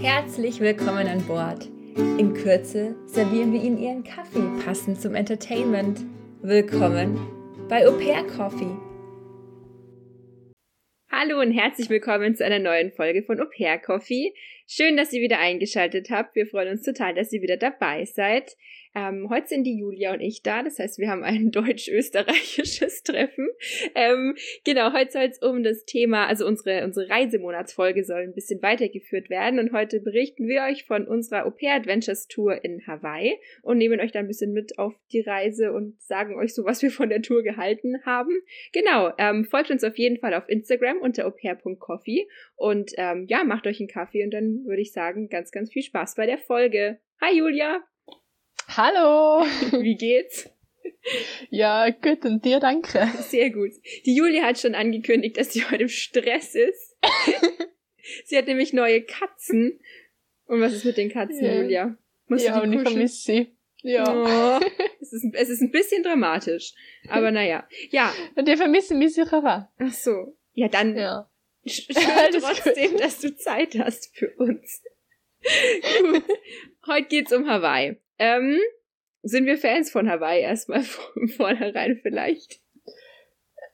Herzlich willkommen an Bord. In Kürze servieren wir Ihnen Ihren Kaffee passend zum Entertainment. Willkommen bei Au Pair Coffee. Hallo und herzlich willkommen zu einer neuen Folge von Au Pair Coffee. Schön, dass ihr wieder eingeschaltet habt. Wir freuen uns total, dass ihr wieder dabei seid. Ähm, heute sind die Julia und ich da, das heißt, wir haben ein deutsch-österreichisches Treffen. Ähm, genau, heute soll es um das Thema, also unsere, unsere Reisemonatsfolge soll ein bisschen weitergeführt werden und heute berichten wir euch von unserer Au Pair Adventures Tour in Hawaii und nehmen euch da ein bisschen mit auf die Reise und sagen euch so, was wir von der Tour gehalten haben. Genau, ähm, folgt uns auf jeden Fall auf Instagram unter aupair.coffee und ähm, ja, macht euch einen Kaffee und dann würde ich sagen, ganz, ganz viel Spaß bei der Folge. Hi Julia! Hallo! Wie geht's? Ja, gut und dir danke. Sehr gut. Die Julia hat schon angekündigt, dass sie heute im Stress ist. sie hat nämlich neue Katzen. Und was ist mit den Katzen, ja. Julia? Musst ja, und ich vermisse sie. Ja. Oh, es, ist, es ist ein bisschen dramatisch. Aber naja. Ja. Und wir vermissen mich sicher. Ach so. Ja, dann ja. schön trotzdem, gut. dass du Zeit hast für uns. gut. Heute geht's um Hawaii. Ähm, sind wir Fans von Hawaii erstmal von vornherein vielleicht?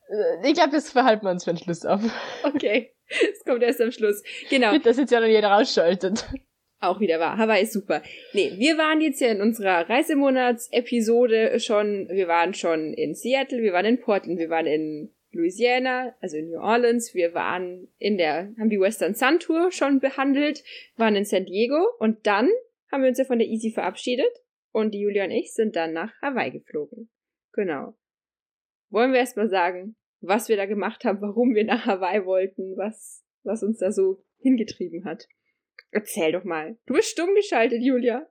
Äh, ich glaube, das verhalten wir uns für den Schluss auf. Okay. Es kommt erst am Schluss. Genau. Mit das jetzt ja noch jeder ausschaltet. Auch wieder wahr. Hawaii ist super. Nee, wir waren jetzt ja in unserer Reisemonats-Episode schon, wir waren schon in Seattle, wir waren in Portland, wir waren in Louisiana, also in New Orleans, wir waren in der, haben die Western Sun Tour schon behandelt, waren in San Diego und dann haben wir uns ja von der Easy verabschiedet und die Julia und ich sind dann nach Hawaii geflogen. Genau. Wollen wir erstmal sagen, was wir da gemacht haben, warum wir nach Hawaii wollten, was, was uns da so hingetrieben hat. Erzähl doch mal. Du bist stumm geschaltet, Julia.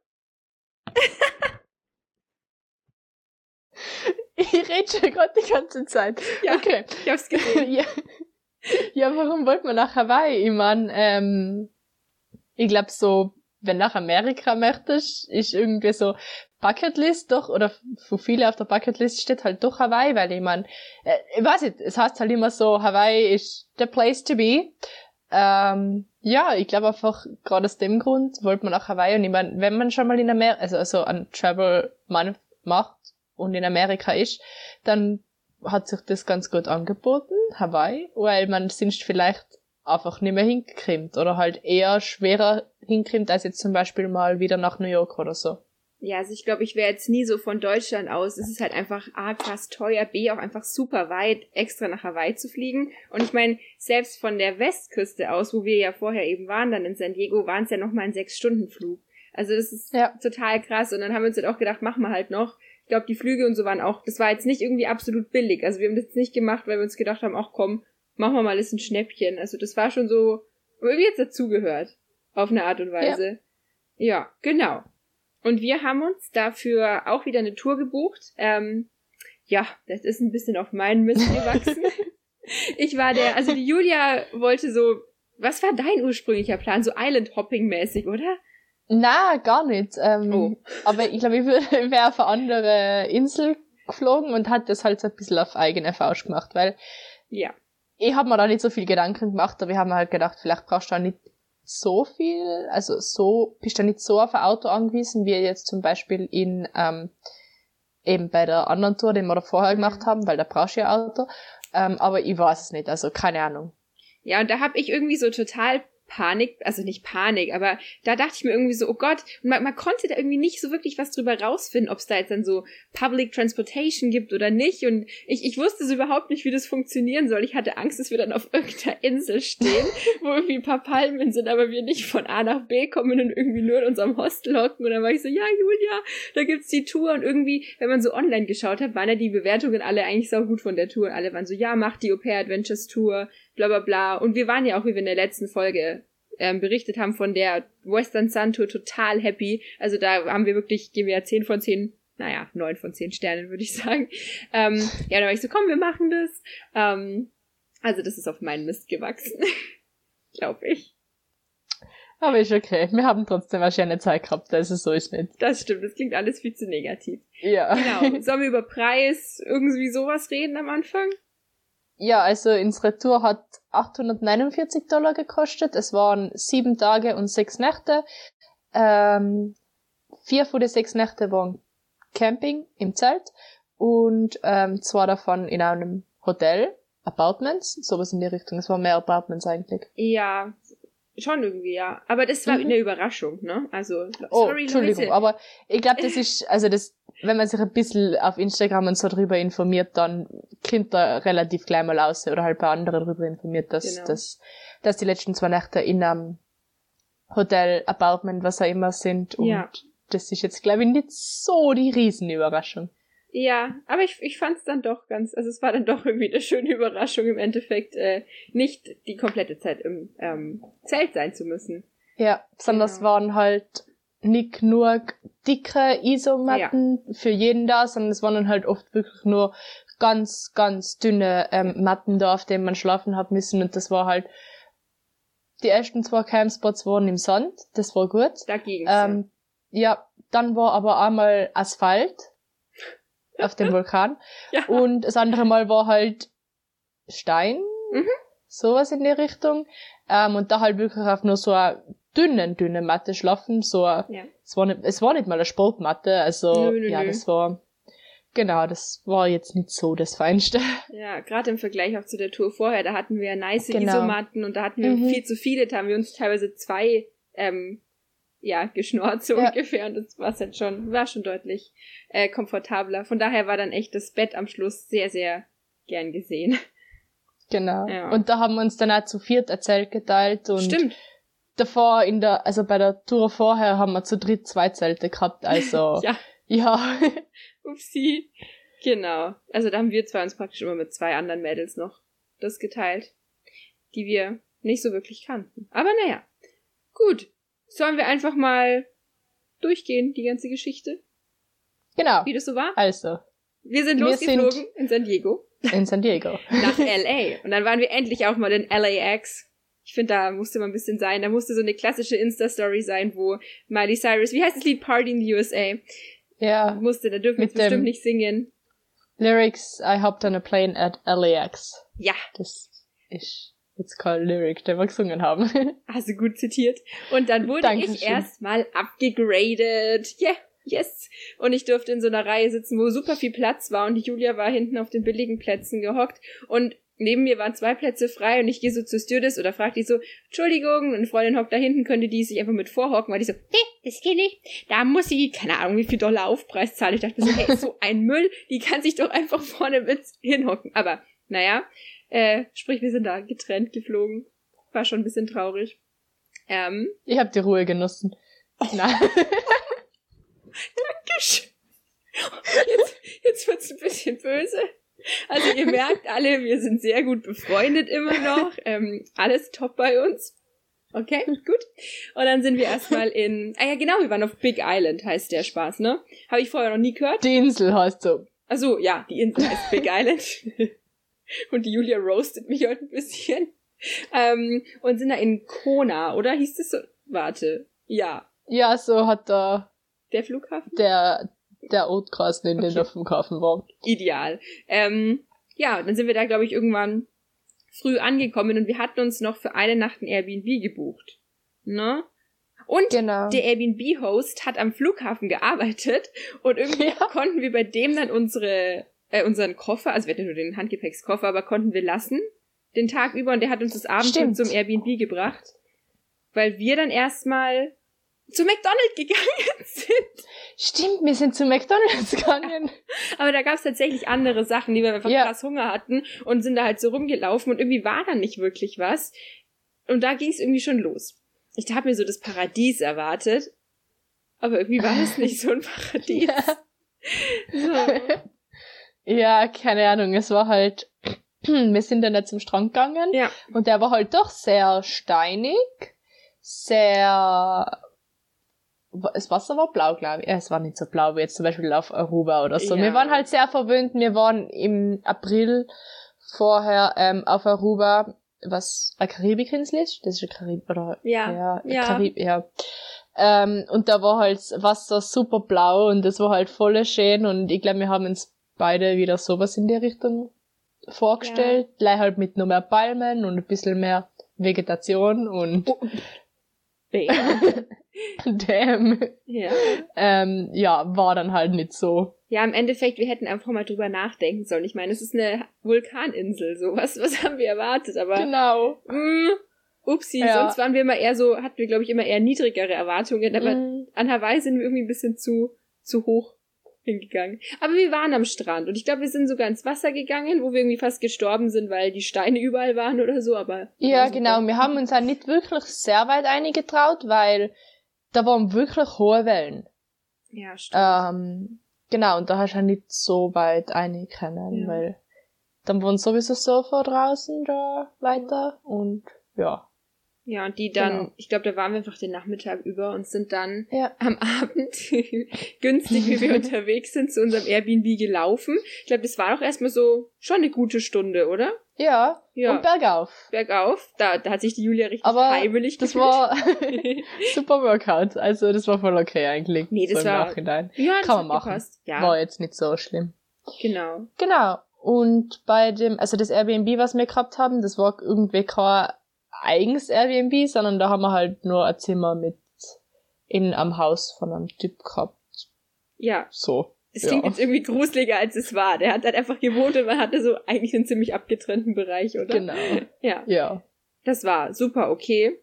ich rede schon gerade die ganze Zeit. Ja, okay. Ich hab's gesehen. ja. ja, warum wollten wir nach Hawaii? Ich mein, ähm, ich glaube so wenn nach Amerika möchtest, ist irgendwie so Bucketlist doch, oder für viele auf der Bucketlist steht halt doch Hawaii, weil ich mein, äh, ich weiß nicht, es heißt halt immer so, Hawaii ist the place to be. Ähm, ja, ich glaube einfach, gerade aus dem Grund wollte man nach Hawaii und ich meine, wenn man schon mal in Amerika, also, also ein Travel macht und in Amerika ist, dann hat sich das ganz gut angeboten, Hawaii, weil man sonst vielleicht einfach nicht mehr hinkrimmt oder halt eher schwerer hinkrimmt als jetzt zum Beispiel mal wieder nach New York oder so. Ja, also ich glaube, ich wäre jetzt nie so von Deutschland aus. Es ist halt einfach A, krass teuer, B, auch einfach super weit, extra nach Hawaii zu fliegen. Und ich meine, selbst von der Westküste aus, wo wir ja vorher eben waren, dann in San Diego, waren es ja nochmal ein Sechs-Stunden-Flug. Also das ist ja. total krass. Und dann haben wir uns halt auch gedacht, machen wir halt noch. Ich glaube, die Flüge und so waren auch, das war jetzt nicht irgendwie absolut billig. Also wir haben das nicht gemacht, weil wir uns gedacht haben, ach komm, machen wir mal ist ein Schnäppchen. Also das war schon so, irgendwie jetzt dazugehört. Auf eine Art und Weise. Ja. ja, genau. Und wir haben uns dafür auch wieder eine Tour gebucht. Ähm, ja, das ist ein bisschen auf meinen Mist gewachsen. ich war der, also die Julia wollte so, was war dein ursprünglicher Plan? So Island-Hopping-mäßig, oder? Na, gar nicht. Ähm, oh. Aber ich glaube, ich wäre auf eine andere Insel geflogen und hat das halt so ein bisschen auf eigene Faust gemacht, weil ja ich habe mir da nicht so viel Gedanken gemacht, aber ich habe mir halt gedacht, vielleicht brauchst du da nicht so viel, also so, bist du nicht so auf ein Auto angewiesen, wie jetzt zum Beispiel in, ähm, eben bei der anderen Tour, die wir da vorher gemacht mhm. haben, weil da brauchst du ja Auto. Ähm, aber ich weiß es nicht, also keine Ahnung. Ja, und da habe ich irgendwie so total Panik, also nicht Panik, aber da dachte ich mir irgendwie so, oh Gott, und man, man konnte da irgendwie nicht so wirklich was drüber rausfinden, ob es da jetzt dann so Public Transportation gibt oder nicht. Und ich, ich wusste so überhaupt nicht, wie das funktionieren soll. Ich hatte Angst, dass wir dann auf irgendeiner Insel stehen, wo irgendwie ein paar Palmen sind, aber wir nicht von A nach B kommen und irgendwie nur in unserem Hostel hocken. Und dann war ich so, ja, Julia, da gibt's die Tour. Und irgendwie, wenn man so online geschaut hat, waren ja die Bewertungen alle eigentlich sau gut von der Tour. Alle waren so, ja, mach die Au Pair Adventures Tour, bla bla bla. Und wir waren ja auch, wie wir in der letzten Folge ähm, berichtet haben, von der Western Sun Tour total happy. Also da haben wir wirklich, geben wir ja 10 von 10, naja, 9 von 10 Sternen, würde ich sagen. Ähm, ja, da war ich so, komm, wir machen das. Ähm, also das ist auf meinen Mist gewachsen. Glaube ich. Aber ist okay. Wir haben trotzdem wahrscheinlich eine Zeit gehabt, also so ist nicht. Das stimmt, das klingt alles viel zu negativ. Ja. Genau. Sollen wir über Preis irgendwie sowas reden am Anfang? Ja, also ins Retour hat 849 Dollar gekostet. Es waren sieben Tage und sechs Nächte. Ähm, vier von den sechs Nächte waren Camping im Zelt und ähm, zwei davon in einem Hotel, Apartments, sowas in die Richtung. Es waren mehr Apartments eigentlich. Ja, schon irgendwie, ja. Aber das war Mhm. eine Überraschung, ne? Also, Oh, sorry, Entschuldigung, Leute. aber ich glaube, das ist, also das, wenn man sich ein bisschen auf Instagram und so drüber informiert, dann kommt da relativ gleich mal raus oder halt bei anderen darüber informiert, dass, Genau. dass, dass die letzten zwei Nächte in einem Hotel, Apartment, was auch immer sind und Ja. das ist jetzt, glaube ich, nicht so die Riesenüberraschung. Ja, aber ich, ich fand es dann doch ganz, also es war dann doch irgendwie eine schöne Überraschung im Endeffekt, äh, nicht die komplette Zeit im ähm, Zelt sein zu müssen. Ja, sondern es Genau. waren halt nicht nur dicke Isomatten für jeden da, sondern es waren dann halt oft wirklich nur ganz, ganz dünne ähm, Matten da, auf denen man schlafen hat müssen und das war halt die ersten zwei Campspots waren im Sand, das war gut. Dagegen. Ähm, ja, dann war aber einmal Asphalt auf dem Vulkan ja. und das andere Mal war halt Stein, Mhm. sowas in die Richtung. Ähm, und da halt wirklich auf nur so einer dünnen, dünnen Matte schlafen. So, eine- ja. es war nicht, es war nicht mal eine Sportmatte, also Nö, nö, ja, nö. das war, genau, das war jetzt nicht so das Feinste. Ja, gerade im Vergleich auch zu der Tour vorher, da hatten wir nice Genau. Isomatten und da hatten wir Mhm. viel zu viele, da haben wir uns teilweise zwei, ähm, ja, geschnort so Ja. ungefähr und das war halt schon, war schon deutlich äh, komfortabler. Von daher war dann echt das Bett am Schluss sehr, sehr gern gesehen. Genau. Ja. Und da haben wir uns dann auch zu viert erzählt geteilt und Stimmt. davor in der, also bei der Tour vorher haben wir zu dritt zwei Zelte gehabt, also Ja, ja. upsie. Genau. Also da haben wir zwei uns praktisch immer mit zwei anderen Mädels noch das geteilt, die wir nicht so wirklich kannten. Aber naja. Gut. Sollen wir einfach mal durchgehen, die ganze Geschichte, genau. wie das so war? Also, Wir sind Wir losgeflogen sind- in San Diego in San Diego. nach LA. Und dann waren wir endlich auch mal in LAX. Ich finde, da musste mal ein bisschen sein. Da musste so eine klassische Insta-Story sein, wo Miley Cyrus, wie heißt das Lied Party in the USA? Ja. Musste, da dürfen wir bestimmt nicht singen. Lyrics, I hopped on a plane at LAX. Ja, Das ist jetzt kein Lyric, den wir gesungen haben. du gut zitiert. Und dann wurde Dankeschön. ich erstmal abgegradet. Yeah, yes. Und ich durfte in so einer Reihe sitzen, wo super viel Platz war und die Julia war hinten auf den billigen Plätzen gehockt und neben mir waren zwei Plätze frei und ich gehe so zur Stewardess oder frag die so, Entschuldigung, und eine Freundin hockt da hinten, könnte die sich einfach mit vorhocken, weil die so, nee, das geht nicht, da muss sie, keine Ahnung, wie viel Dollar Aufpreis zahlen. Ich dachte so, hey, so ein Müll, die kann sich doch einfach vorne mit hinhocken. Aber, naja, äh, sprich, wir sind da getrennt geflogen. War schon ein bisschen traurig. Ähm, ich habe die Ruhe genossen. Nein. Jetzt, jetzt wird's ein bisschen böse. Also ihr merkt alle, wir sind sehr gut befreundet immer noch. Ähm, alles top bei uns. Okay, gut. Und dann sind wir erstmal in. Ah ja, genau, wir waren auf Big Island, heißt der Spaß, ne? Habe ich vorher noch nie gehört. Die Insel heißt so. Also ja, die Insel heißt Big Island. Und die Julia roastet mich heute ein bisschen. Ähm, und sind da in Kona, oder? Hieß es so? Warte. Ja, Ja, so hat da der Flughafen? der, der Otkreis in den Okay. dem Kaufen war. ideal. Ähm, ja, dann sind wir da, glaube ich, irgendwann früh angekommen und wir hatten uns noch für eine Nacht ein Airbnb gebucht. Ne? Und Genau. der Airbnb-Host hat am Flughafen gearbeitet und irgendwie Ja. konnten wir bei dem dann unsere, äh, unseren Koffer, also wir hatten nur den Handgepäckskoffer, aber konnten wir lassen den Tag über und der hat uns das Abend Stimmt. zum Airbnb gebracht, weil wir dann erstmal zu McDonald's gegangen sind. Stimmt, wir sind zu McDonalds gegangen. Aber da gab es tatsächlich andere Sachen, die wir einfach Ja. krass Hunger hatten und sind da halt so rumgelaufen und irgendwie war da nicht wirklich was. Und da ging es irgendwie schon los. Ich habe mir so das Paradies erwartet, aber irgendwie war es nicht so ein Paradies. So. Ja, keine Ahnung, es war halt, wir sind dann jetzt zum Strand gegangen Ja, und der war halt doch sehr steinig, sehr, das Wasser war blau, glaube ich. Ja, es war nicht so blau wie jetzt zum Beispiel auf Aruba oder so. Ja. Wir waren halt sehr verwöhnt. Wir waren im April vorher ähm, auf Aruba, was eine Karibikinsel ist. Das ist eine Karib oder ja, ja, ja. Karib ja. Ähm, und da war halt das Wasser super blau und das war halt voll schön und ich glaube, wir haben uns beide wieder sowas in die Richtung vorgestellt, ja. halt mit nur mehr Palmen und ein bisschen mehr Vegetation und oh. Damn. Ja. Ähm, ja, war dann halt nicht so. Ja, im Endeffekt, wir hätten einfach mal drüber nachdenken sollen. Ich meine, es ist eine Vulkaninsel, so was, haben wir erwartet, aber. Genau. Mh, mm, upsi, ja. sonst waren wir immer eher so, hatten wir, glaube ich, immer eher niedrigere Erwartungen, aber mm. an Hawaii sind wir irgendwie ein bisschen zu, zu hoch hingegangen. Aber wir waren am Strand und ich glaube, wir sind sogar ins Wasser gegangen, wo wir irgendwie fast gestorben sind, weil die Steine überall waren oder so, aber. Ja, genau. Wir haben uns halt nicht wirklich sehr weit eingetraut, weil da waren wirklich hohe Wellen. Ja, stimmt. Ähm, genau, und da hast du halt nicht so weit einig können, ja. weil dann waren sowieso so vor draußen da weiter und ja. Ja, und die dann, genau. ich glaube, da waren wir einfach den Nachmittag über und sind dann ja. am Abend günstig, wie wir unterwegs sind, zu unserem Airbnb gelaufen. Ich glaube, das war auch erstmal so schon eine gute Stunde, oder? Ja. ja. Und bergauf. Bergauf. Da, da hat sich die Julia richtig Aber heimelig das war super Workout. Also das war voll okay eigentlich. Nee, das so war Nachhinein. Ja, das Kann man machen. Gepasst. Ja. War jetzt nicht so schlimm. Genau. Genau. Und bei dem, also das Airbnb, was wir gehabt haben, das war irgendwie kein eigens Airbnb, sondern da haben wir halt nur ein Zimmer mit in am Haus von einem Typ gehabt. Ja. So. Es klingt ja. jetzt irgendwie gruseliger, als es war. Der hat halt einfach gewohnt und man hatte so eigentlich einen ziemlich abgetrennten Bereich, oder? Genau. Ja. Ja. Das war super okay.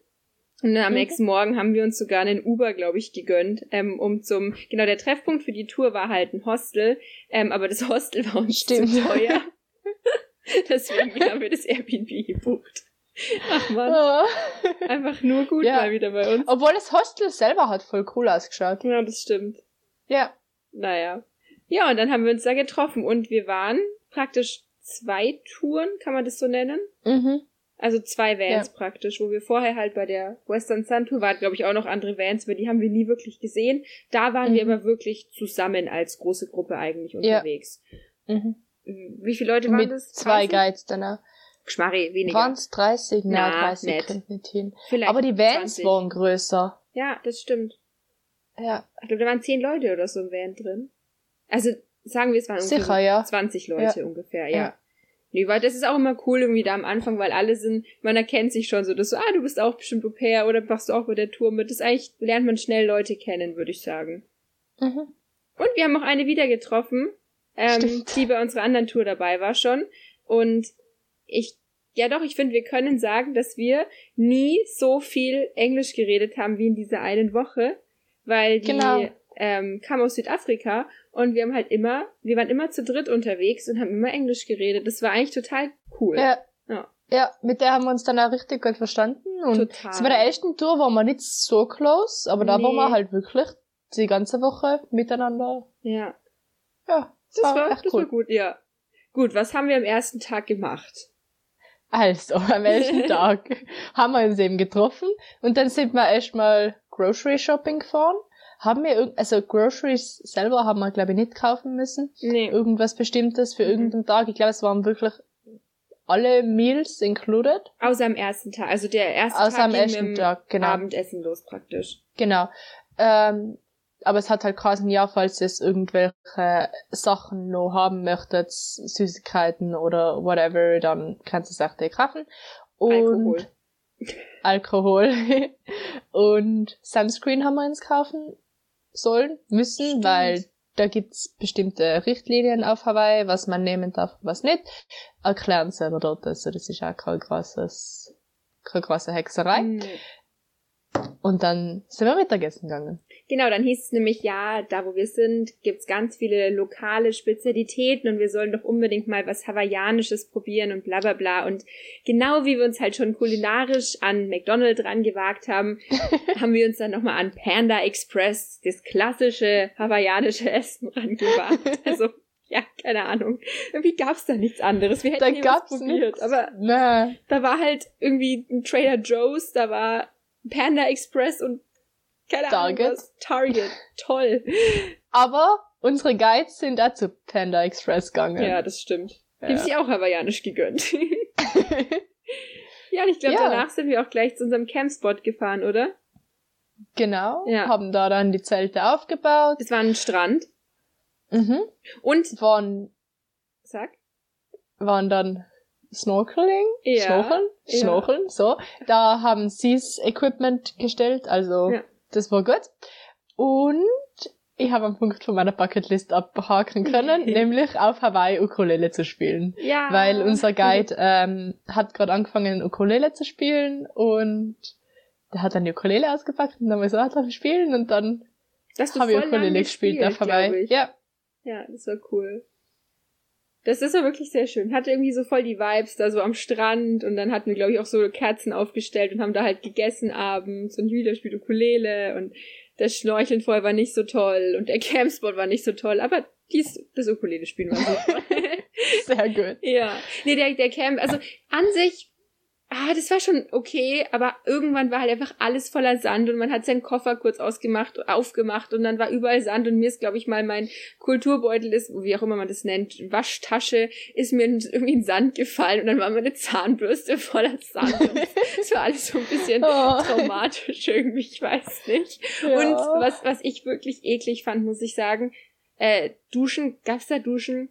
Und dann am mhm. nächsten Morgen haben wir uns sogar einen Uber, glaube ich, gegönnt, ähm, um zum, genau, der Treffpunkt für die Tour war halt ein Hostel, ähm, aber das Hostel war uns Stimmt. zu teuer. Deswegen haben wir das Airbnb gebucht. Ach man. Oh. Einfach nur gut ja. mal wieder bei uns. Obwohl das Hostel selber hat voll cool ausgeschaut. Ja, das stimmt. Ja. Naja. Ja, und dann haben wir uns da getroffen und wir waren praktisch zwei Touren, kann man das so nennen? Mhm. Also zwei Vans ja. praktisch, wo wir vorher halt bei der Western Sun Tour waren, glaube ich, auch noch andere Vans, aber die haben wir nie wirklich gesehen. Da waren mhm. wir aber wirklich zusammen als große Gruppe eigentlich unterwegs. Ja. Mhm. Wie viele Leute waren Mit das? Zwei Guides danach. Schmarri, weniger. Waren es 30? Na, Na 30 nicht. kommt nicht hin. Vielleicht Aber die Vans 20. waren größer. Ja, das stimmt. Ja. Ich glaube, da waren 10 Leute oder so im Van drin. Also, sagen wir, es waren Sicher, ja. 20 Leute ja. ungefähr, ja. ja. Nee, weil das ist auch immer cool irgendwie da am Anfang, weil alle sind, man erkennt sich schon so, dass so, ah, du bist auch bestimmt Au pair oder machst du auch bei der Tour mit. Das eigentlich lernt man schnell Leute kennen, würde ich sagen. Mhm. Und wir haben auch eine wieder getroffen, ähm, die bei unserer anderen Tour dabei war schon. Und ich, ja doch, ich finde, wir können sagen, dass wir nie so viel Englisch geredet haben wie in dieser einen Woche, weil die genau. ähm, kam aus Südafrika und wir haben halt immer, wir waren immer zu dritt unterwegs und haben immer Englisch geredet. Das war eigentlich total cool. Ja. Ja. Ja, mit der haben wir uns dann auch richtig gut verstanden. Und Total. bei der ersten Tour waren wir nicht so close, aber da nee. waren wir halt wirklich die ganze Woche miteinander. Ja. Ja, das, war, war echt das cool. war gut, ja. Gut, was haben wir am ersten Tag gemacht? Also, am ersten Tag haben wir uns eben getroffen und dann sind wir erstmal Grocery Shopping gefahren. Haben wir, also Groceries selber haben wir, glaube ich, nicht kaufen müssen. Nee. Irgendwas Bestimmtes für mhm. irgendeinen Tag. Ich glaube, es waren wirklich alle Meals included. Außer am ersten Tag. Also der erste Außer Tag am ersten Tag, genau. Abendessen los praktisch. Genau. Ähm, aber es hat halt quasi ja, falls ihr irgendwelche Sachen noch haben möchtet, Süßigkeiten oder whatever, dann kannst du es auch dir kaufen. Und Alkohol. Alkohol. und Sunscreen haben wir uns kaufen sollen, müssen, Stimmt. weil da gibt's bestimmte Richtlinien auf Hawaii, was man nehmen darf, was nicht. Erklären selber dort, also das ist auch kein großes, keine große Hexerei. Mhm. Und dann sind wir Mittagessen gegangen. Genau, dann hieß es nämlich, ja, da wo wir sind, gibt's ganz viele lokale Spezialitäten und wir sollen doch unbedingt mal was Hawaiianisches probieren und bla bla bla. Und genau wie wir uns halt schon kulinarisch an McDonald's rangewagt haben, haben wir uns dann nochmal an Panda Express, das klassische hawaiianische Essen rangewagt. Also, ja, keine Ahnung. Irgendwie gab's da nichts anderes. Wir hätten da was probiert. Nix. Aber nee. da war halt irgendwie ein Trader Joe's, da war Panda Express und keine Target. Ahnung was. Target. Toll. Aber unsere Guides sind da zu Panda Express gegangen. Ja, das stimmt. Ja. Die haben sich auch hawaiianisch gegönnt. ja, und ich glaube, ja. danach sind wir auch gleich zu unserem Campspot gefahren, oder? Genau. Ja. Haben da dann die Zelte aufgebaut. Es war ein Strand. Mhm. Und. Von. Sag. waren dann Snorkeling, Ja, Schnorcheln, ja. Schnorcheln, so. Da haben sie's Equipment gestellt, also Ja. das war gut. Und ich habe einen Punkt von meiner Bucketlist abhaken können, nämlich auf Hawaii Ukulele zu spielen. Ja. Weil unser Guide ähm, hat gerade angefangen, Ukulele zu spielen und der hat dann die Ukulele ausgepackt und dann haben wir so, ah, darf ich spielen? Und dann habe ich Ukulele gespielt gespielt, auf Hawaii. ich. Ja, Ja, das war cool. Das ist ja wirklich sehr schön. Hatte irgendwie so voll die Vibes da so am Strand und dann hatten wir, glaube ich, auch so Kerzen aufgestellt und haben da halt gegessen abends und Julia spielt Ukulele und das Schnorcheln vorher war nicht so toll und der Campspot war nicht so toll, aber dies, das Ukulele spielen war super. sehr gut. ja. Nee, der, der Camp, also an sich, ah, das war schon okay, aber irgendwann war halt einfach alles voller Sand und man hat seinen Koffer kurz ausgemacht, aufgemacht und dann war überall Sand und mir ist, glaube ich, mal mein Kulturbeutel ist, wie auch immer man das nennt, Waschtasche, ist mir irgendwie in Sand gefallen und dann war meine Zahnbürste voller Sand. Das war alles so ein bisschen Oh. traumatisch irgendwie, ich weiß nicht. Ja. Und was, was ich wirklich eklig fand, muss ich sagen, äh, Duschen, gab's da Duschen?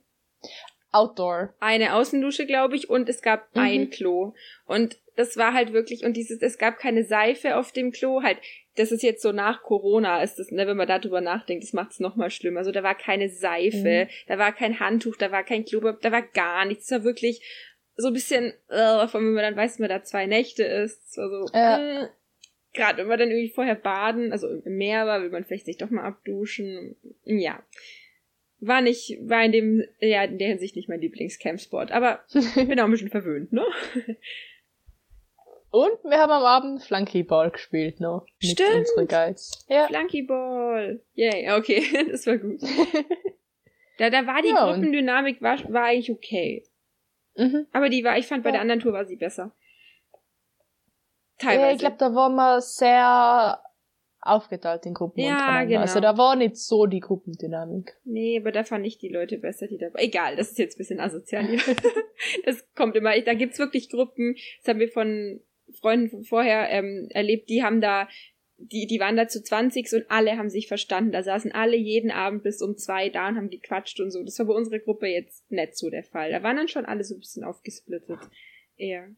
Outdoor. eine Außendusche, glaube ich, und es gab Mhm. ein Klo. Und das war halt wirklich, und dieses, es gab keine Seife auf dem Klo, halt, das ist jetzt so nach Corona, ist das, ne, wenn man darüber nachdenkt, das macht es nochmal schlimmer. Also da war keine Seife, da war kein Handtuch, da war kein Klo, da war gar nichts. Es war wirklich so ein bisschen, äh, von wenn man dann weiß, wenn man da zwei Nächte ist. Es war so, Ja. äh, gerade wenn man dann irgendwie vorher baden, also im Meer war, will man vielleicht sich doch mal abduschen. Ja. War nicht, war in dem, ja, in der Hinsicht nicht mein Lieblingscampsport, aber bin auch ein bisschen verwöhnt, ne? Und wir haben am Abend Flunkyball gespielt noch. Mit Stimmt. unseren Guides. Ja. Flunkyball. Yay, okay, das war gut. Da, da war die Ja, Gruppendynamik, war, war eigentlich okay. Mhm. Aber die war, ich fand, bei Ja. der anderen Tour war sie besser. Ja, Teilweise. ich glaube, da waren wir sehr aufgeteilt in Gruppen Ja, untereinander. genau. Also da war nicht so die Gruppendynamik. Nee, aber da fand ich die Leute besser, die dabei. Egal, das ist jetzt ein bisschen asozial. hier. das kommt immer. Da gibt's wirklich Gruppen. Das haben wir von Freunden von vorher ähm, erlebt. Die haben da, die, die waren da zu 20 und alle haben sich verstanden. Da saßen alle jeden Abend bis um zwei da und haben gequatscht und so. Das war bei unserer Gruppe jetzt nicht so der Fall. Da waren dann schon alle so ein bisschen aufgesplittet. Eher.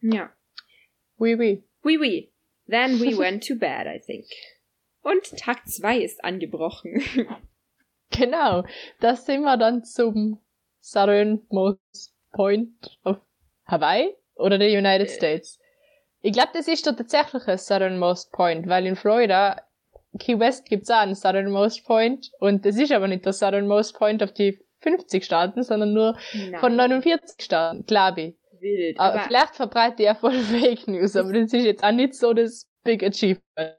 Ja. Oui, oui. Oui, oui. Then we went to bed, I think. Und Tag zwei ist angebrochen. Genau. Da sind wir dann zum Southernmost Point of Hawaii oder der United States. Ich glaube, das ist der tatsächliche Southernmost Point, weil in Florida, Key West gibt's auch einen Southernmost Point und das ist aber nicht der Southernmost Point auf die 50 Staaten, sondern nur von Nein, 49 Staaten, glaube ich. Wild. Aber Aber vielleicht verbreite ich ja voll Fake News, aber das ist jetzt auch nicht so das Big Achievement.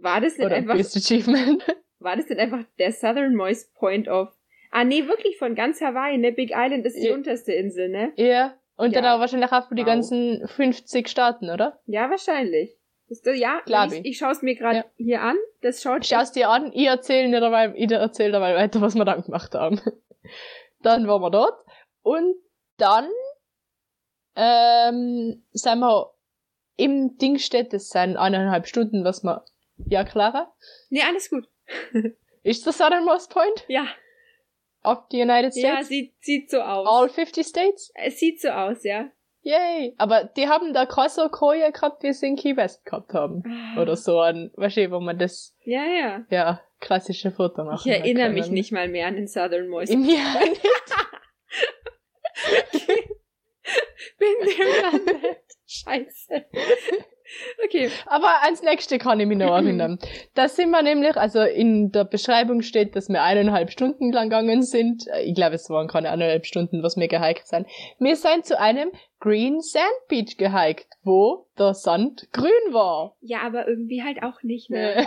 war das nicht Oder einfach, Biggest Achievement. war das nicht einfach der Southernmost Point of, ah nee, wirklich von ganz Hawaii, ne? Big Island ist die Ja. unterste Insel, ne? ja. Und dann Ja. auch wahrscheinlich auch für die Wow. ganzen 50 Staaten, oder? Ja, wahrscheinlich. Ist das, ja, Glaub ich, ich. ich schaue es mir gerade Ja. hier an. Das schaut Schau's dir an, ich erzähle dir dabei, ich erzähle dabei weiter, was wir dann gemacht haben. Dann waren wir dort. Und dann, ähm, sind wir im Dingstedt, das sind eineinhalb Stunden, was wir, ja, Clara? Nee, alles gut. Ist das Southernmost Point Ja, of the United ja, States? sieht, sieht so aus. All 50 States? Es sieht so aus, ja. Yay! Aber die haben da so Koje gehabt, wie sie in Key West gehabt haben. Ah. Oder so ein, weißt du, wo man das, Ja, ja. ja, klassische Foto machen Ich erinnere mich nicht mal mehr an den Southernmost. Im Jahr Bin Scheiße. Okay. Aber ans nächste kann ich mich noch erinnern. Da sind wir nämlich, also in der Beschreibung steht, dass wir eineinhalb Stunden lang gegangen sind. Ich glaube, es waren keine eineinhalb Stunden, was wir gehiked sind. Wir sind zu einem Green Sand Beach gehiked, wo der Sand grün war. Ja, aber irgendwie halt auch nicht, ne?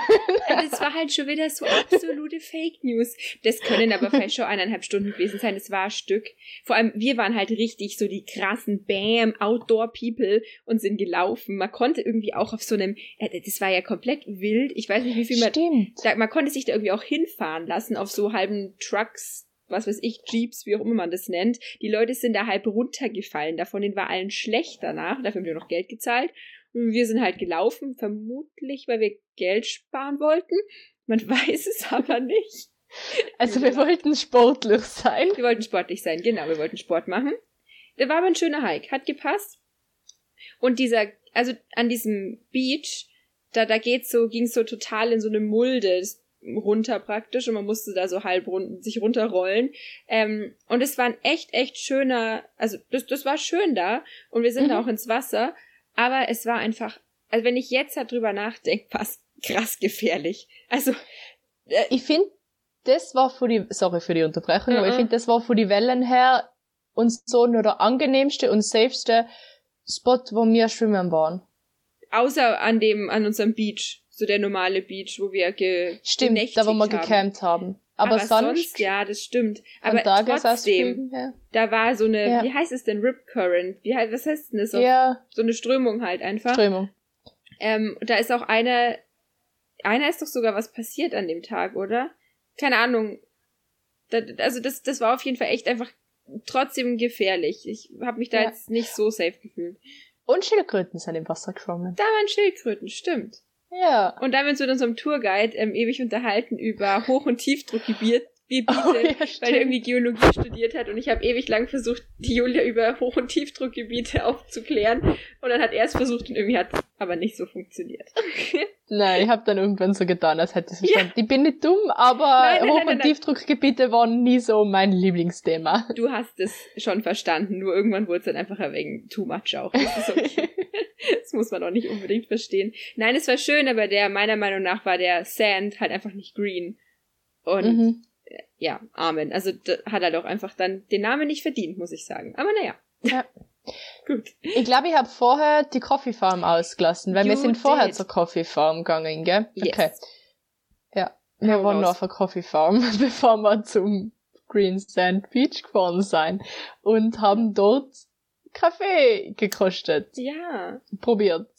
Das war halt schon wieder so absolute Fake News. Das können aber vielleicht schon eineinhalb Stunden gewesen sein. Das war ein Stück. Vor allem, wir waren halt richtig so die krassen Bam Outdoor People und sind gelaufen. Man konnte irgendwie auch auf so einem, äh, das war ja komplett wild. Ich weiß nicht, wie viel man, Stimmt. da, man konnte sich da irgendwie auch hinfahren lassen auf so halben Trucks, was weiß ich, Jeeps, wie auch immer man das nennt. Die Leute sind da halb runtergefallen. Davon denen war allen schlecht danach. Dafür haben wir noch Geld gezahlt. Und wir sind halt gelaufen, vermutlich, weil wir Geld sparen wollten. Man weiß es aber nicht. Also wir wollten sportlich sein. Wir wollten sportlich sein, genau, wir wollten Sport machen. Der war aber ein schöner Hike, hat gepasst. Und dieser, also an diesem Beach, da, da geht's so, ging's so total in so eine Mulde runter praktisch und man musste da so halb rund, sich runterrollen. Ähm, und es war ein echt, echt schöner, also das, das war schön da und wir sind mhm. da auch ins Wasser, aber es war einfach, also wenn ich jetzt darüber nachdenke, fast krass gefährlich. Also äh, ich finde, das war für die, sorry für die Unterbrechung, -uh. aber ich finde, das war für die Wellen her uns so nur der angenehmste und safeste Spot, wo wir schwimmen waren. Außer an dem, an unserem Beach, so der normale Beach, wo wir ge Stimmt, da wo wir gecampt haben. Aber, aber sonst, sonst, ja, das stimmt. Aber trotzdem, ja. da war so eine, ja. wie heißt es denn, Rip Current? Wie heißt, was heißt denn das? Ja. So eine Strömung halt einfach. Strömung. Ähm, da ist auch eine, einer ist doch sogar was passiert an dem Tag, oder? Keine Ahnung. Da, also das, das war auf jeden Fall echt einfach trotzdem gefährlich. Ich habe mich da ja. jetzt nicht so safe gefühlt. Und Schildkröten sind im Wasser geschwommen. Da waren Schildkröten, stimmt. Ja. Und dann haben wir uns mit unserem Tourguide ähm, ewig unterhalten über Hoch- und Tiefdruckgebiet Gebiete, oh, ja, weil er irgendwie Geologie studiert hat und ich habe ewig lang versucht, die Julia über Hoch- und Tiefdruckgebiete aufzuklären und dann hat er es versucht und irgendwie hat aber nicht so funktioniert. nein, ich habe dann irgendwann so getan, als hätte ich verstanden. Ja. Ich bin nicht dumm, aber nein, nein, Hoch- und Tiefdruckgebiete waren nie so mein Lieblingsthema. Du hast es schon verstanden, nur irgendwann wurde es dann einfach ein wenig too much auch. Das, okay. das muss man auch nicht unbedingt verstehen. Nein, es war schön, aber der meiner Meinung nach war der Sand halt einfach nicht green. Und mhm ja, Amen. Also hat er doch einfach dann den Namen nicht verdient, muss ich sagen. Aber naja. Ja. Gut. Ich glaube, ich habe vorher die Coffee Farm ausgelassen, weil you wir sind vorher did. zur Coffee Farm gegangen, gell? Yes. Okay. Ja, wir waren noch auf der Coffee Farm, bevor wir zum Green Sand Beach gefahren sein und haben dort Kaffee gekostet. Ja. Probiert.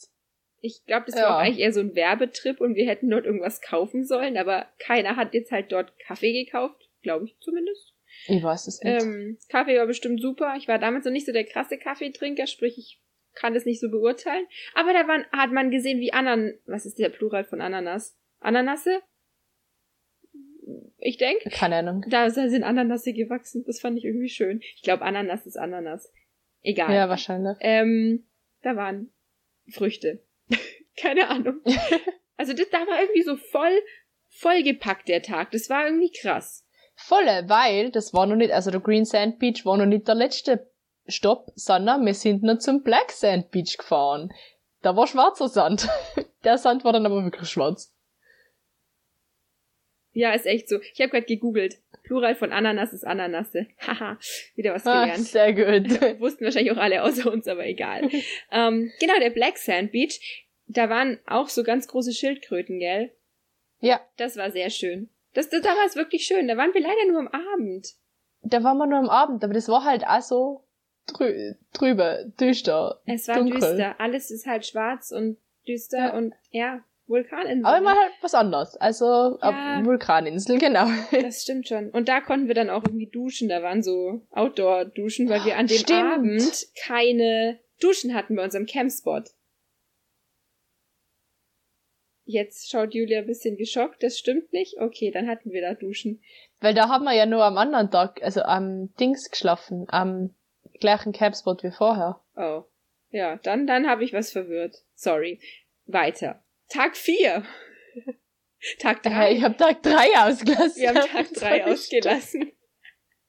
Ich glaube, das ja. war eigentlich eher so ein Werbetrip und wir hätten dort irgendwas kaufen sollen, aber keiner hat jetzt halt dort Kaffee gekauft, glaube ich zumindest. Ich weiß es nicht. Ähm, Kaffee war bestimmt super. Ich war damals noch nicht so der krasse Kaffeetrinker, sprich ich kann das nicht so beurteilen. Aber da waren, hat man gesehen, wie Anan, was ist der Plural von Ananas? Ananasse? Ich denke. Keine Ahnung. Da sind Ananasse gewachsen. Das fand ich irgendwie schön. Ich glaube, Ananas ist Ananas. Egal. Ja, wahrscheinlich. Ähm, da waren Früchte. Keine Ahnung. Also das, da war irgendwie so voll, voll gepackt der Tag. Das war irgendwie krass. Volle, weil das war noch nicht, also der Green Sand Beach war noch nicht der letzte Stopp, sondern wir sind noch zum Black Sand Beach gefahren. Da war schwarzer Sand. Der Sand war dann aber wirklich schwarz. Ja, ist echt so. Ich habe gerade gegoogelt. Plural von Ananas ist Ananasse. Haha, wieder was ah, gelernt. Ah, sehr gut. Wussten wahrscheinlich auch alle außer uns, aber egal. ähm, genau, der Black Sand Beach. Da waren auch so ganz große Schildkröten, gell? Ja. Das war sehr schön. Das, das, da war es wirklich schön. Da waren wir leider nur am Abend. Da waren wir nur am Abend, aber das war halt auch so drü drüber, düster. Es war dunkel. düster. Alles ist halt schwarz und düster ja. und ja, Vulkaninsel. Aber immer halt was anderes. Also ja, Vulkaninsel, genau. Das stimmt schon. Und da konnten wir dann auch irgendwie duschen. Da waren so Outdoor-Duschen, weil wir an dem stimmt. Abend keine Duschen hatten bei unserem Campspot. Jetzt schaut Julia ein bisschen geschockt. Das stimmt nicht. Okay, dann hatten wir da Duschen. Weil da haben wir ja nur am anderen Tag, also am Dings geschlafen, am gleichen Campspot wie vorher. Oh. Ja, dann, dann habe ich was verwirrt. Sorry. Weiter. Tag 4. Tag 3. Äh, ich habe Tag 3 ausgelassen. Wir haben Tag 3 ausgelassen.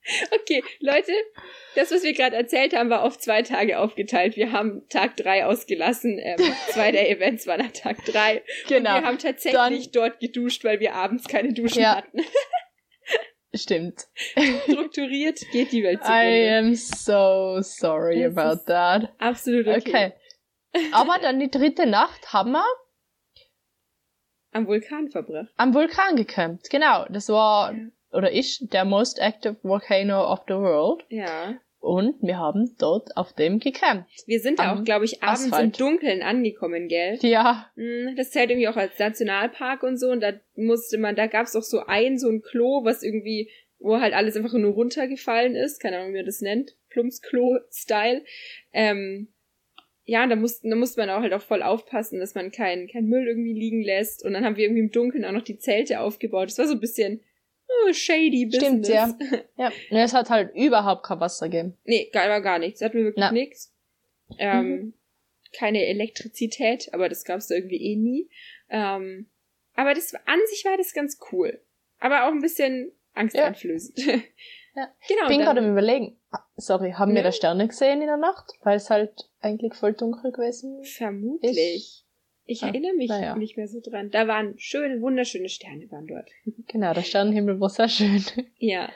Okay, Leute, das, was wir gerade erzählt haben, war auf zwei Tage aufgeteilt. Wir haben Tag 3 ausgelassen. Ähm, zwei der Events waren an Tag 3. Genau. Und wir haben tatsächlich Dann, dort geduscht, weil wir abends keine Duschen ja. hatten. Stimmt. Strukturiert geht die Welt zugrunde. I am so sorry es about that. Absolut okay. okay. Aber dann die dritte Nacht haben wir am Vulkan verbracht. Am Vulkan gecampt, genau. Das war, ja. Oder ist der most active volcano of the world. Ja. Und wir haben dort auf dem gecampt. Wir sind da auch, glaube ich, abends Asphalt. im Dunkeln angekommen, gell? Ja. Hm, das zählt irgendwie auch als Nationalpark und so. Und da musste man, da gab's auch so ein, so ein Klo, was irgendwie, wo halt alles einfach nur runtergefallen ist. Keine Ahnung, wie man das nennt. Plumpsklo-Style. Ähm, ja, da mussten, da musste man auch halt auch voll aufpassen, dass man kein, kein Müll irgendwie liegen lässt. Und dann haben wir irgendwie im Dunkeln auch noch die Zelte aufgebaut. Das war so ein bisschen, oh, shady Business. Stimmt, ja. ja. Nee, es hat halt überhaupt kein Wasser gegeben. Nee, gar, war gar nichts. Hatten wir wirklich Na. nichts. Ähm, Mhm. Keine Elektrizität, aber das gab's da irgendwie eh nie. Ähm, aber das an sich war das ganz cool. Aber auch ein bisschen angsteinflößend. Ja. Genau. Ich bin gerade am überlegen. Ah, Sorry, haben wir Ja. da Sterne gesehen in der Nacht? Weil es halt eigentlich voll dunkel gewesen ist. Ich Ah, erinnere mich naja. nicht mehr so dran. Da waren schöne, wunderschöne Sterne waren dort. Genau, der Sternenhimmel war sehr schön. Ja.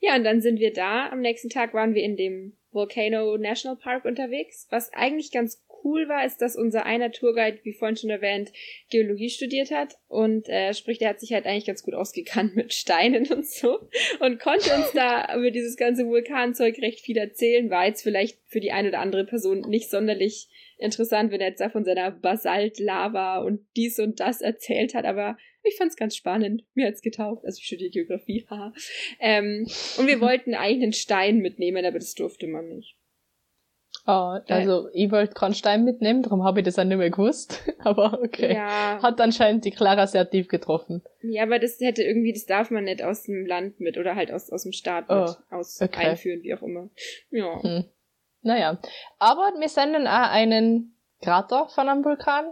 Ja, und dann sind wir da. Am nächsten Tag waren wir in dem Volcano National Park unterwegs. Was eigentlich ganz cool war, ist, dass unser einer Tourguide, wie vorhin schon erwähnt, Geologie studiert hat. Und äh, sprich, der hat sich halt eigentlich ganz gut ausgekannt mit Steinen und so. Und konnte uns da über dieses ganze Vulkanzeug recht viel erzählen. War jetzt vielleicht für die eine oder andere Person nicht sonderlich interessant, wenn er jetzt da von seiner Basaltlava und dies und das erzählt hat. Aber ich fand's ganz spannend. Mir hat's getaugt. Also ich studiere Geografie. haha. ähm, und wir wollten eigentlich einen Stein mitnehmen, aber das durfte man nicht. Oh, also, ich wollte keinen Stein mitnehmen, darum habe ich das auch nicht mehr gewusst. Aber okay. Ja, Hat anscheinend die Clara sehr tief getroffen. ja, aber das hätte irgendwie, das darf man nicht aus dem Land mit oder halt aus, aus dem Staat mit Oh, aus okay. einführen, wie auch immer. Ja. Hm. Naja. Aber wir sind dann auch einen Krater von einem Vulkan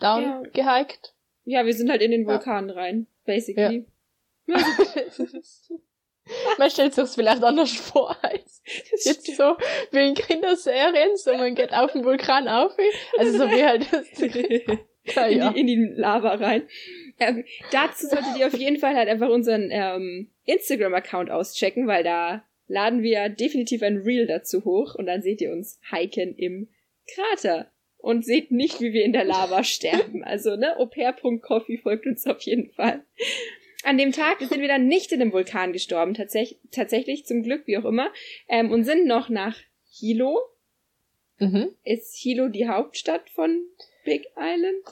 down Ja. gehiked. Ja, wir sind halt in den Ja. Vulkan rein, basically. man stellt sich vielleicht anders vor als Das jetzt so wie in Kinderserien, so man geht auf den Vulkan auf. Also so wie halt das. Ja, in, ja. die, in die Lava rein. Ähm, dazu solltet ihr auf jeden Fall halt einfach unseren ähm, Instagram-Account auschecken, weil da laden wir definitiv ein Reel dazu hoch und dann seht ihr uns hiken im Krater und seht nicht, wie wir in der Lava sterben. Also, ne, au-pair.coffee folgt uns auf jeden Fall. An dem Tag sind wir dann nicht in einem Vulkan gestorben, tatsächlich, tatsächlich zum Glück, wie auch immer, ähm, und sind noch nach Hilo. Mhm. Ist Hilo die Hauptstadt von Big Island?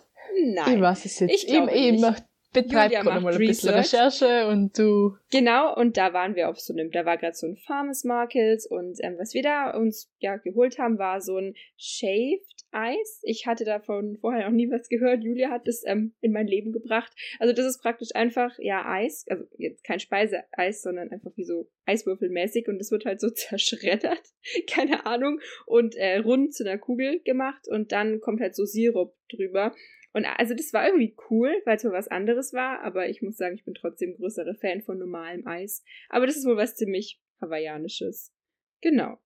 Nein. Ich weiß es jetzt. Ich glaube ich, ich nicht. mach, betreib Julia gerade mal macht ein bisschen. Recherche und du. Genau, und da waren wir auf so einem, da war gerade so ein Farmers Market und ähm, was wir da uns ja geholt haben, war so ein Shaved Eis. Ich hatte davon vorher noch nie was gehört. Julia hat es ähm, in mein Leben gebracht. Also das ist praktisch einfach, ja, Eis, also jetzt kein Speiseeis, sondern einfach wie so Eiswürfelmäßig und es wird halt so zerschreddert, keine Ahnung, und äh, rund zu einer Kugel gemacht und dann kommt halt so Sirup drüber. Und also das war irgendwie cool, weil es mal was anderes war, aber ich muss sagen, ich bin trotzdem größere Fan von normalem Eis. Aber das ist wohl was ziemlich Hawaiianisches. Genau.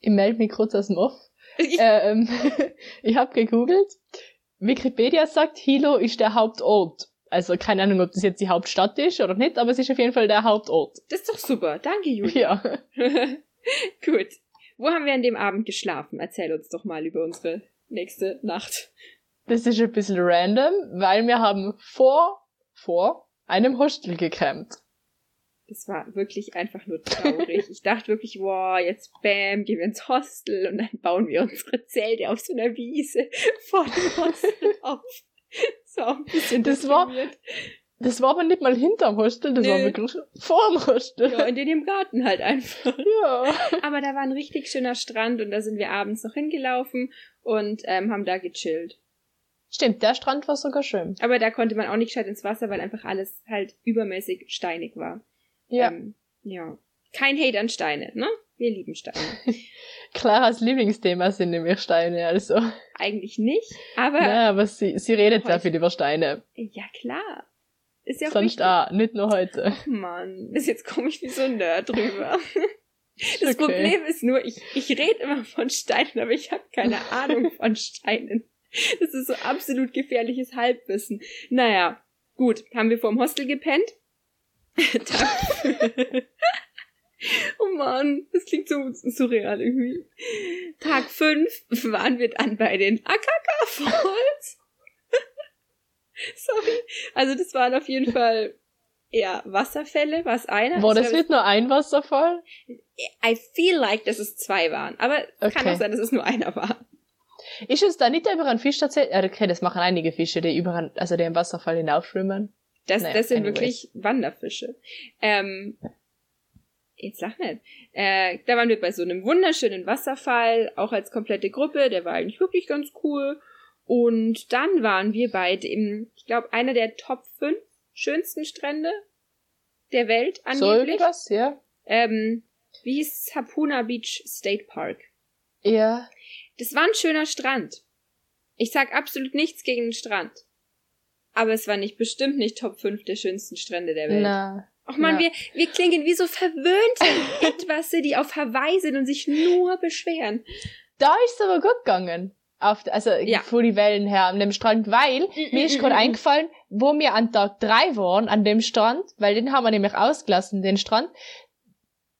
Ich melde mich kurz aus dem Off. Ich, ähm, ich habe gegoogelt. Wikipedia sagt, Hilo ist der Hauptort. Also keine Ahnung, ob das jetzt die Hauptstadt ist oder nicht, aber es ist auf jeden Fall der Hauptort. das ist doch super. Danke, Julia. Ja. Gut. Wo haben wir an dem Abend geschlafen? Erzähl uns doch mal über unsere nächste Nacht. Das ist ein bisschen random, weil wir haben vor, vor einem Hostel gecampt. Das war wirklich einfach nur traurig. Ich dachte wirklich, wow, jetzt bam, gehen wir ins Hostel und dann bauen wir unsere Zelte auf so einer Wiese vor dem Hostel auf. Auch ein bisschen Das war-. Das war aber nicht mal hinterm Hostel, das Nö. war wirklich vorm Hostel. Ja, in dem Garten halt einfach. ja. Aber da war ein richtig schöner Strand und da sind wir abends noch hingelaufen und ähm, haben da gechillt. Stimmt, der Strand war sogar schön. Aber da konnte man auch nicht gescheit ins Wasser, weil einfach alles halt übermäßig steinig war. Ja. Ähm, ja. Kein Hate an Steine, ne? Wir lieben Steine. Claras Lieblingsthema sind nämlich Steine, also. Eigentlich nicht, aber Ja, aber sie, sie redet sehr viel über Steine. ja klar. Ist ja auch Sonst auch, nicht nur heute. Ach Mann, bis jetzt komme ich wie so ein Nerd drüber. Das Okay. Problem ist nur, ich, ich rede immer von Steinen, aber ich habe keine Ahnung von Steinen. Das ist so absolut gefährliches Halbwissen. Naja, gut, haben wir vorm Hostel gepennt. Tag- oh Mann, das klingt so surreal irgendwie. Tag 5 waren wir dann bei den Akaka Falls. Sorry. Also das waren auf jeden Fall ja Wasserfälle, was einer. War Ich das glaub, nicht nur ein Wasserfall? I feel like, dass es zwei waren. Aber es kann Okay. auch sein, dass es nur einer war. Ist es da nicht über einen Fisch? Ja, okay, das machen einige Fische, die über einen, also die im Wasserfall hinaufschwimmen. Das, Naja, das sind anyways. wirklich Wanderfische. Ähm, jetzt sag nicht. Äh, da waren wir bei so einem wunderschönen Wasserfall, auch als komplette Gruppe. Der war eigentlich wirklich ganz cool. Und dann waren wir bei dem, ich glaube, einer der Top 5 schönsten Strände der Welt angeblich. irgendwas, ja. ähm, wie hieß? Hapuna Beach State Park. Ja. Das war ein schöner Strand. Ich sag absolut nichts gegen den Strand. Aber es war nicht bestimmt nicht Top 5 der schönsten Strände der Welt. Na. Och man, wir, wir klingen wie so verwöhnte Etwasse, die auf Hawaii sind und sich nur beschweren. Da ist es aber gut gegangen. Auf, also Ja. von die Wellen her an dem Strand, weil mir ist gerade eingefallen, wo wir an Tag drei waren an dem Strand, weil den haben wir nämlich ausgelassen, den Strand.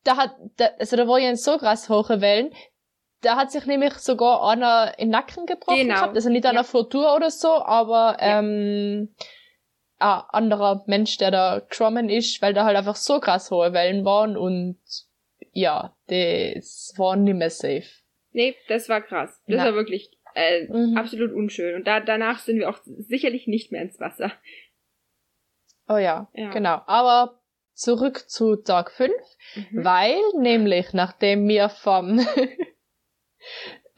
Da hat, da, also da war ja so krass hohe Wellen, da hat sich nämlich sogar einer in den Nacken gebrochen Genau. gehabt. Also nicht an Ja. der Frotur oder so, aber Ja. ähm, ein anderer Mensch, der da geschwommen ist, weil da halt einfach so krass hohe Wellen waren und ja, das war nicht mehr safe. Nee, das war krass. Das Na. war wirklich äh, Mhm. absolut unschön. Und da, danach sind wir auch sicherlich nicht mehr ins Wasser. Oh ja, Ja. genau. Aber zurück zu Tag 5, Mhm. weil nämlich nachdem wir vom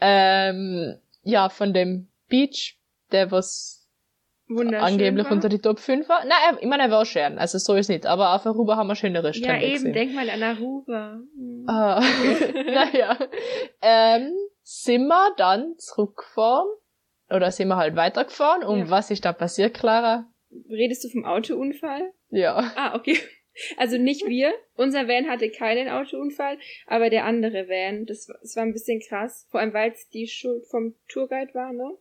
ähm, ja, von dem Beach, der was angeblich war. unter die Top 5 war. Nein, ich meine, er war schön, also so ist nicht, aber auf Aruba haben wir schönere Ja, Strände eben, gesehen. denk mal an Aruba. Mhm. Ah, naja. Ähm, sind wir dann zurückgefahren oder sind wir halt weitergefahren und Ja. was ist da passiert, Clara? Redest du vom Autounfall? Ja. Ah, okay. Also nicht wir. Unser Van hatte keinen Autounfall, aber der andere Van, das, war- das war ein bisschen krass. Vor allem, weil es die Schuld vom Tourguide war, ne?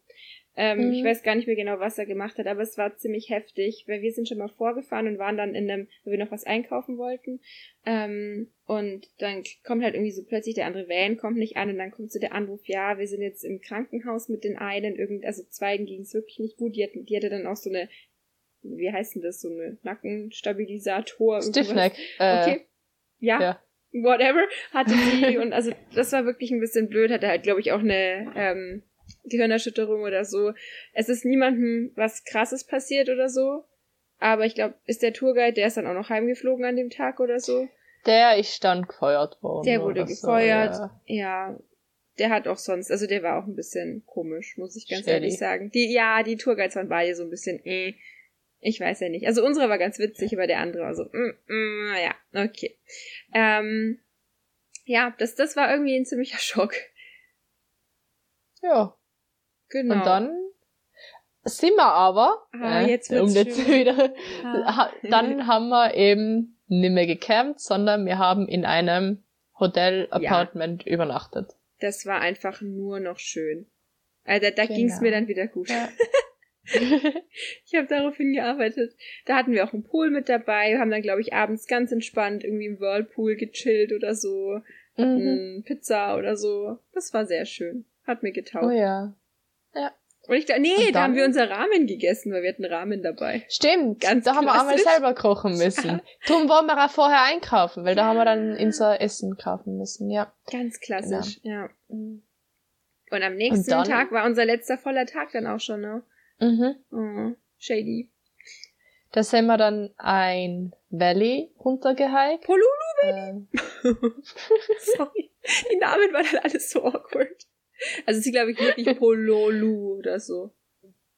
Ähm, Mhm. Ich weiß gar nicht mehr genau, was er gemacht hat, aber es war ziemlich heftig, weil wir sind schon mal vorgefahren und waren dann in einem, weil wir noch was einkaufen wollten. Ähm, und dann kommt halt irgendwie so plötzlich der andere Van kommt nicht an und dann kommt so der Anruf, ja, wir sind jetzt im Krankenhaus mit den einen, irgend, also zweien ging es wirklich nicht gut. Die, hatten, die hatte dann auch so eine, wie heißt denn das, so eine Nackenstabilisator. Stiffneck. Äh, Okay. Ja, ja. whatever, hatte sie. und also das war wirklich ein bisschen blöd. Hatte halt, glaube ich, auch eine ähm, Gehirnerschütterung oder so. Es ist niemandem was krasses passiert oder so. Aber ich glaube, ist der Tourguide, der ist dann auch noch heimgeflogen an dem Tag oder so. Der ist dann gefeuert worden. Der wurde oder so, gefeuert. ja. Ja. Der hat auch sonst, also der war auch ein bisschen komisch, muss ich ganz Shady. ehrlich sagen. Die, ja, die Tourguides waren beide so ein bisschen, äh, ich weiß ja nicht. Also unsere war ganz witzig, aber der andere war so, mm, mm, ja, okay. Ähm, ja, das, das war irgendwie ein ziemlicher Schock. Ja. Genau. Und dann sind wir aber, Ah, äh, jetzt um wird's jetzt schön. wieder, Ah. dann haben wir eben nicht mehr gecampt, sondern wir haben in einem Hotel-Apartment übernachtet. Das war einfach nur noch schön. Also da, da Genau. ging's mir dann wieder gut. Ja. Ich habe darauf hingearbeitet. Da hatten wir auch einen Pool mit dabei, haben dann, glaube ich, abends ganz entspannt irgendwie im Whirlpool gechillt oder so, mhm. hatten Pizza oder so. Das war sehr schön. Hat mir getaugt. Oh ja. Und ich dachte, nee, Und da dann? haben wir unser Ramen gegessen, weil wir hatten Ramen dabei. Stimmt, Ganz da haben wir einmal selber kochen müssen. Drum wollen wir auch vorher einkaufen, weil da haben wir dann unser Essen kaufen müssen, ja. Ganz klassisch, ja. Mhm. Und am nächsten dann? Tag war unser letzter voller Tag dann auch schon, ne? Mhm. Oh, shady. Da sind wir dann ein Valley runtergehiked. Polulu, Ähm, sorry. Die Namen waren halt alles so awkward. Also sie glaube ich wirklich Pololu oder so.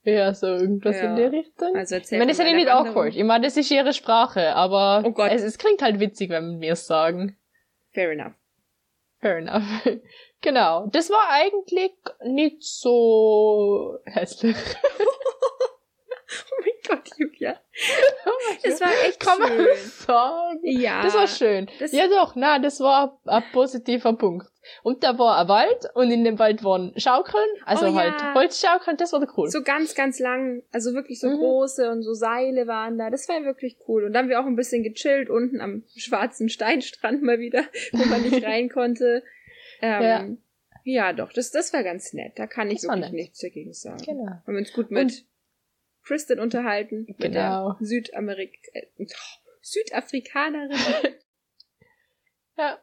ja, so irgendwas Ja. in die Richtung. Also Ich erzähl meine, das ist ja nicht Wanderung. awkward. Ich meine, das ist ihre Sprache, aber Oh. Es, es klingt halt witzig, wenn wir es sagen. Fair enough. Fair enough. Genau. Das war eigentlich nicht so hässlich. Oh mein Gott, Julia. Es war echt Kann man schön. sagen. Ja. Das war schön. das- ja doch, na, das war ein positiver Punkt. Und da war ein Wald und in dem Wald waren Schaukeln, also Oh halt ja. Holzschaukeln, das war cool. So ganz, ganz lang, also wirklich so Mhm. große und so Seile waren da. Das war wirklich cool. Und dann haben wir auch ein bisschen gechillt unten am schwarzen Steinstrand mal wieder, wo man nicht rein konnte. Ähm, ja. doch, das, das war ganz nett. Da kann ich Das wirklich nichts dagegen sagen. Genau. Haben wir uns gut mit Kristen unterhalten, mit Genau. der Südamerik äh, Südafrikanerin. Ja.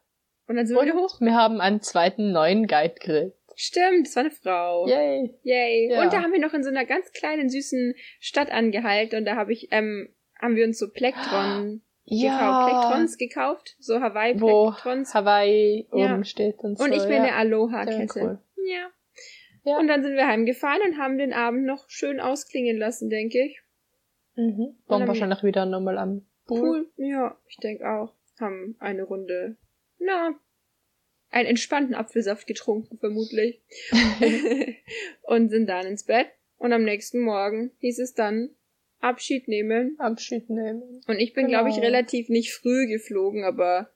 Und dann sind wir Und wieder hoch. wir haben einen zweiten neuen Guide gekriegt. Stimmt, das war eine Frau. Yay. Yay. Ja. Und da haben wir noch in so einer ganz kleinen, süßen Stadt angehalten und da habe ich, ähm, haben wir uns so Plektron gekauft, Plektrons gekauft, so wo Hawaii-Plektrons. Hawaii Ja. oben steht und so. Und ich mir ja. eine Aloha-Kette. Cool. Ja. Ja. Und dann sind wir heimgefahren und haben den Abend noch schön ausklingen lassen, denke ich. Mhm. Waren wahrscheinlich wieder nochmal am Pool. Cool. Ja, ich denke auch. Haben eine Runde, na, einen entspannten Apfelsaft getrunken, vermutlich. und sind dann ins Bett. Und am nächsten Morgen hieß es dann Abschied nehmen. Abschied nehmen. Und ich bin, genau. glaube ich, relativ nicht früh geflogen, aber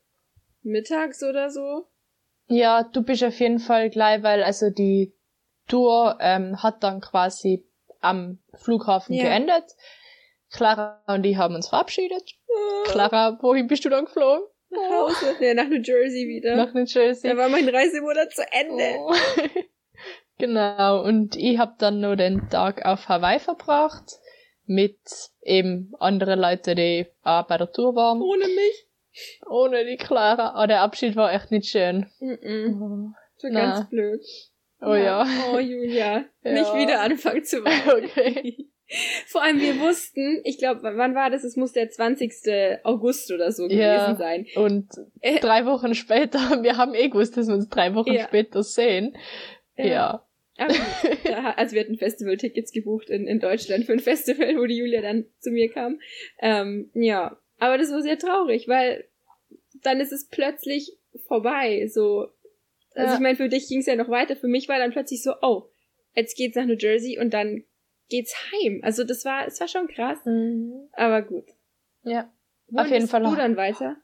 mittags oder so. Ja, du bist auf jeden Fall gleich, weil also die Tour ähm, hat dann quasi am Flughafen Ja. geendet. Clara und ich haben uns verabschiedet. Clara, wohin bist du dann geflogen? Nach Hause. Ja, nach New Jersey wieder. Nach New Jersey. da war mein Reisemonat zu Ende. Oh. genau, und ich hab dann nur den Tag auf Hawaii verbracht mit eben anderen Leuten, die auch bei der Tour waren. Ohne mich. Ohne die Clara. Aber der Abschied war echt nicht schön. Mhm. So Na. ganz blöd. Oh ja. Oh, Julia. Ja. Nicht wieder anfangen zu weinen. Okay. Vor allem, wir wussten, ich glaube, wann war das? Es muss der 20. August oder so Ja. gewesen sein. Und Äh. drei Wochen später, wir haben eh gewusst, dass wir uns drei Wochen Ja. später sehen. Ja. Gut, da, also wir hatten Festival-Tickets gebucht in, in Deutschland für ein Festival, wo die Julia dann zu mir kam. Ähm, ja, aber das war sehr traurig, weil dann ist es plötzlich vorbei. So, also Ja. ich meine, für dich ging es ja noch weiter. Für mich war dann plötzlich so, oh, jetzt geht's nach New Jersey und dann geht's heim. Also das war, es war schon krass, Mhm. aber gut. Ja. Wohin Auf jeden Fall Du dann weiter?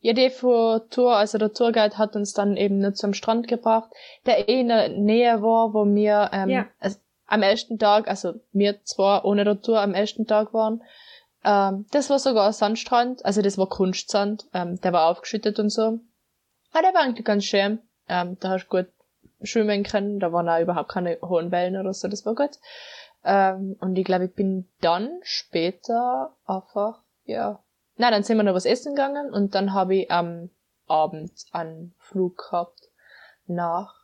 Ja, die vor Tour, also der Tourguide hat uns dann eben nur zum Strand gebracht, der eh in der Nähe war, wo wir ähm, Ja. also am ersten Tag, also wir zwar ohne der Tour am ersten Tag waren, ähm, das war sogar ein Sandstrand, also das war Kunstsand, ähm, der war aufgeschüttet und so. Aber der war eigentlich ganz schön, ähm, da hast du gut schwimmen können, da waren auch überhaupt keine hohen Wellen oder so, das war gut. Ähm, und ich glaube, ich bin dann später einfach, ja, na, dann sind wir noch was essen gegangen und dann habe ich am Abend einen Flug gehabt nach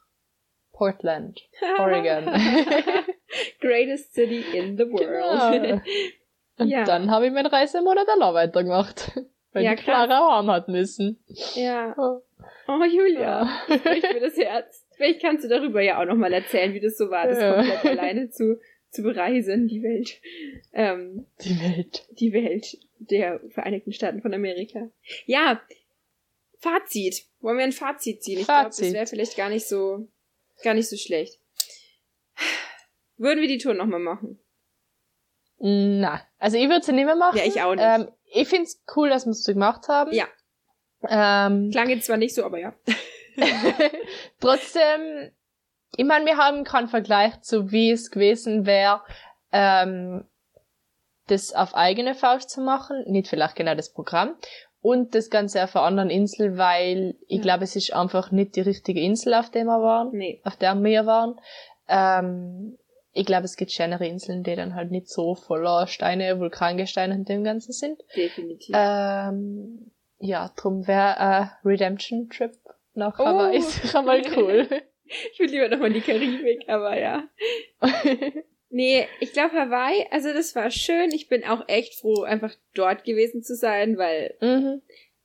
Portland, Oregon. Greatest city in the world. Genau. Und Ja. dann habe ich meinen Reisemonat allein weitergemacht. Weil Ja, die Clara heim hat müssen. ja. Oh. Oh, Julia. Ja. bricht mir das Herz. Vielleicht kannst du darüber ja auch nochmal erzählen, wie das so war, das Ja. komplett alleine zu, zu bereisen, die Welt. Ähm, Die Welt. die Welt der Vereinigten Staaten von Amerika. Ja, Fazit. Wollen wir ein Fazit ziehen? Ich glaube, das wäre vielleicht gar nicht so, gar nicht so schlecht. Würden wir die Tour nochmal machen? Na, also ich würde sie nicht mehr machen. Ja, ich auch nicht. Ähm, ich find's cool, dass wir es so gemacht haben. Ja. Ähm, Klang jetzt zwar nicht so, aber ja. Trotzdem, ich meine, wir haben keinen Vergleich zu wie es gewesen wäre, ähm, das auf eigene Faust zu machen, nicht vielleicht genau das Programm und das Ganze auf einer anderen Insel, weil ich Ja. glaube, es ist einfach nicht die richtige Insel, auf der wir waren, Nee. auf der wir waren. Ähm, ich glaube, es gibt schönere Inseln, die dann halt nicht so voller Steine, Vulkangesteine und dem Ganzen sind. Definitiv. Ähm, ja, drum wäre ein Redemption-Trip nach Oh. Hawaii sicher mal cool. Ich würde lieber nochmal in die Karibik, aber ja. Nee, ich glaube Hawaii, also das war schön. Ich bin auch echt froh, einfach dort gewesen zu sein, weil, mhm.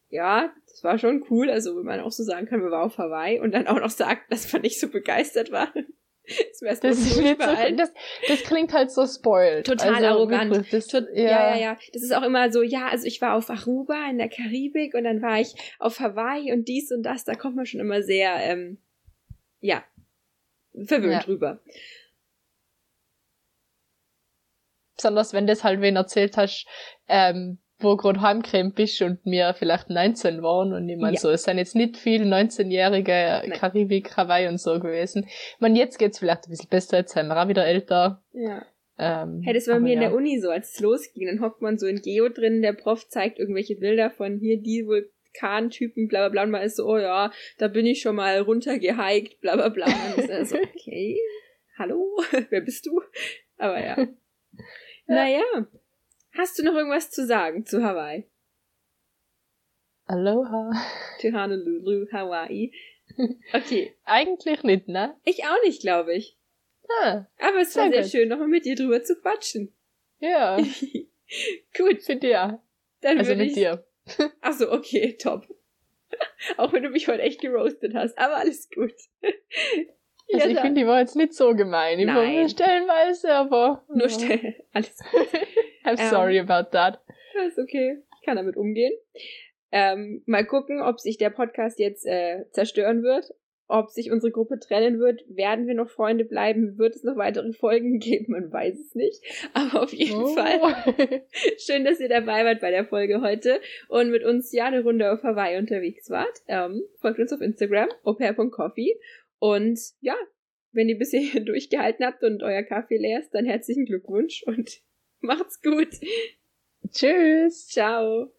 ja, das war schon cool. Also, wenn man auch so sagen kann, wir waren auf Hawaii und dann auch noch sagt, dass man nicht so begeistert war. Das Das, so, das, das klingt halt so spoiled. Total also, arrogant. Das, Tot, ja. ja, ja, Das ist auch immer so, ja, also ich war auf Aruba in der Karibik und dann war ich auf Hawaii und dies und das. Da kommt man schon immer sehr, ähm, ja, verwöhnt Ja. drüber. Besonders wenn das halt wen erzählt hast, ähm, wo gerade heimgekommen bist und mir vielleicht 19 waren und ich meine Ja. so, es sind jetzt nicht viele 19-jährige Nein. Karibik, Hawaii und so gewesen. Ich meine, jetzt geht's vielleicht ein bisschen besser, jetzt sind wir auch wieder älter. Ja. Ähm, Hey, das war mir in ja. der Uni so, als es losging. Dann hockt man so in Geo drin, der Prof zeigt irgendwelche Bilder von hier die Vulkantypen, bla bla bla, und man ist so, oh ja, da bin ich schon mal runtergehiked, bla bla bla. Und ist er so, okay, hallo, wer bist du? Aber ja. Naja, hast du noch irgendwas zu sagen zu Hawaii? Aloha. Zu Honolulu, Hawaii. Okay, Eigentlich nicht, ne? ich auch nicht, glaube ich. Ah, Aber es war Sehr gut. schön, nochmal mit dir drüber zu quatschen. ja, Gut, für dir. dann Also mit ich dir. Ach so, okay, top. Auch wenn du mich heute echt geroastet hast, aber alles gut. Also Ja, ich finde, die war jetzt nicht so gemein. Ich war Nein. mir stellenweise, aber. Nur schnell. Alles gut. I'm Ähm. sorry about that. Ist okay. kann damit umgehen. Ähm, mal gucken, ob sich der Podcast jetzt äh, zerstören wird, ob sich unsere Gruppe trennen wird. Werden wir noch Freunde bleiben? Wird es noch weitere Folgen geben? Man weiß es nicht. Aber auf jeden oh. Fall schön, dass ihr dabei wart bei der Folge heute und mit uns ja eine Runde auf Hawaii unterwegs wart. Ähm, folgt uns auf Instagram, opair.coffee. Und ja, wenn ihr bis hierhin durchgehalten habt und euer Kaffee leer ist, dann herzlichen Glückwunsch und macht's gut. Tschüss. Ciao.